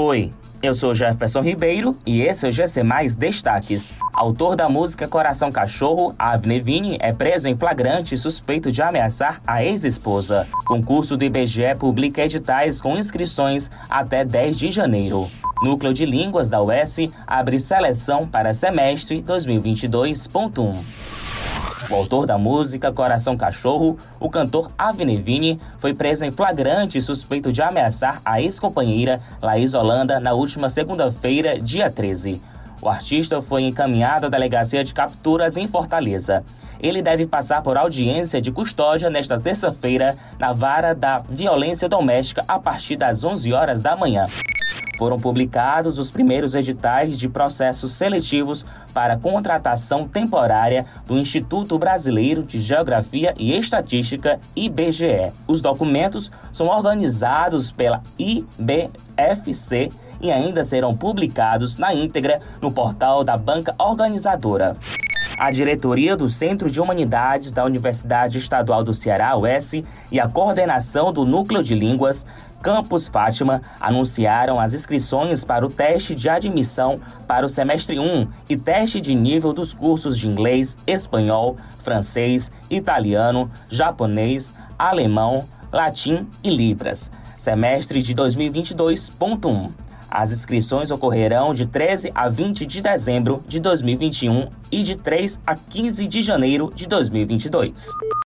Oi, eu sou Jefferson Ribeiro e esse é o GC Mais Destaques. Autor da música Coração Cachorro, Avne Vini é preso em flagrante suspeito de ameaçar a ex-esposa. Concurso do IBGE publica editais com inscrições até 10 de janeiro. Núcleo de Línguas da UES abre seleção para semestre 2022.1. O autor da música Coração Cachorro, o cantor Avenevini, foi preso em flagrante suspeito de ameaçar a ex-companheira Laís Holanda na última segunda-feira, dia 13. O artista foi encaminhado à delegacia de capturas em Fortaleza. Ele deve passar por audiência de custódia nesta terça-feira na vara da violência doméstica a partir das 11 horas da manhã foram publicados os primeiros editais de processos seletivos para contratação temporária do Instituto Brasileiro de Geografia e Estatística, IBGE. Os documentos são organizados pela IBFC e ainda serão publicados na íntegra no portal da banca organizadora. A diretoria do Centro de Humanidades da Universidade Estadual do Ceará, UES, e a coordenação do Núcleo de Línguas, Campus Fátima, anunciaram as inscrições para o teste de admissão para o semestre 1 e teste de nível dos cursos de inglês, espanhol, francês, italiano, japonês, alemão, latim e libras. Semestre de 2022.1. As inscrições ocorrerão de 13 a 20 de dezembro de 2021 e de 3 a 15 de janeiro de 2022.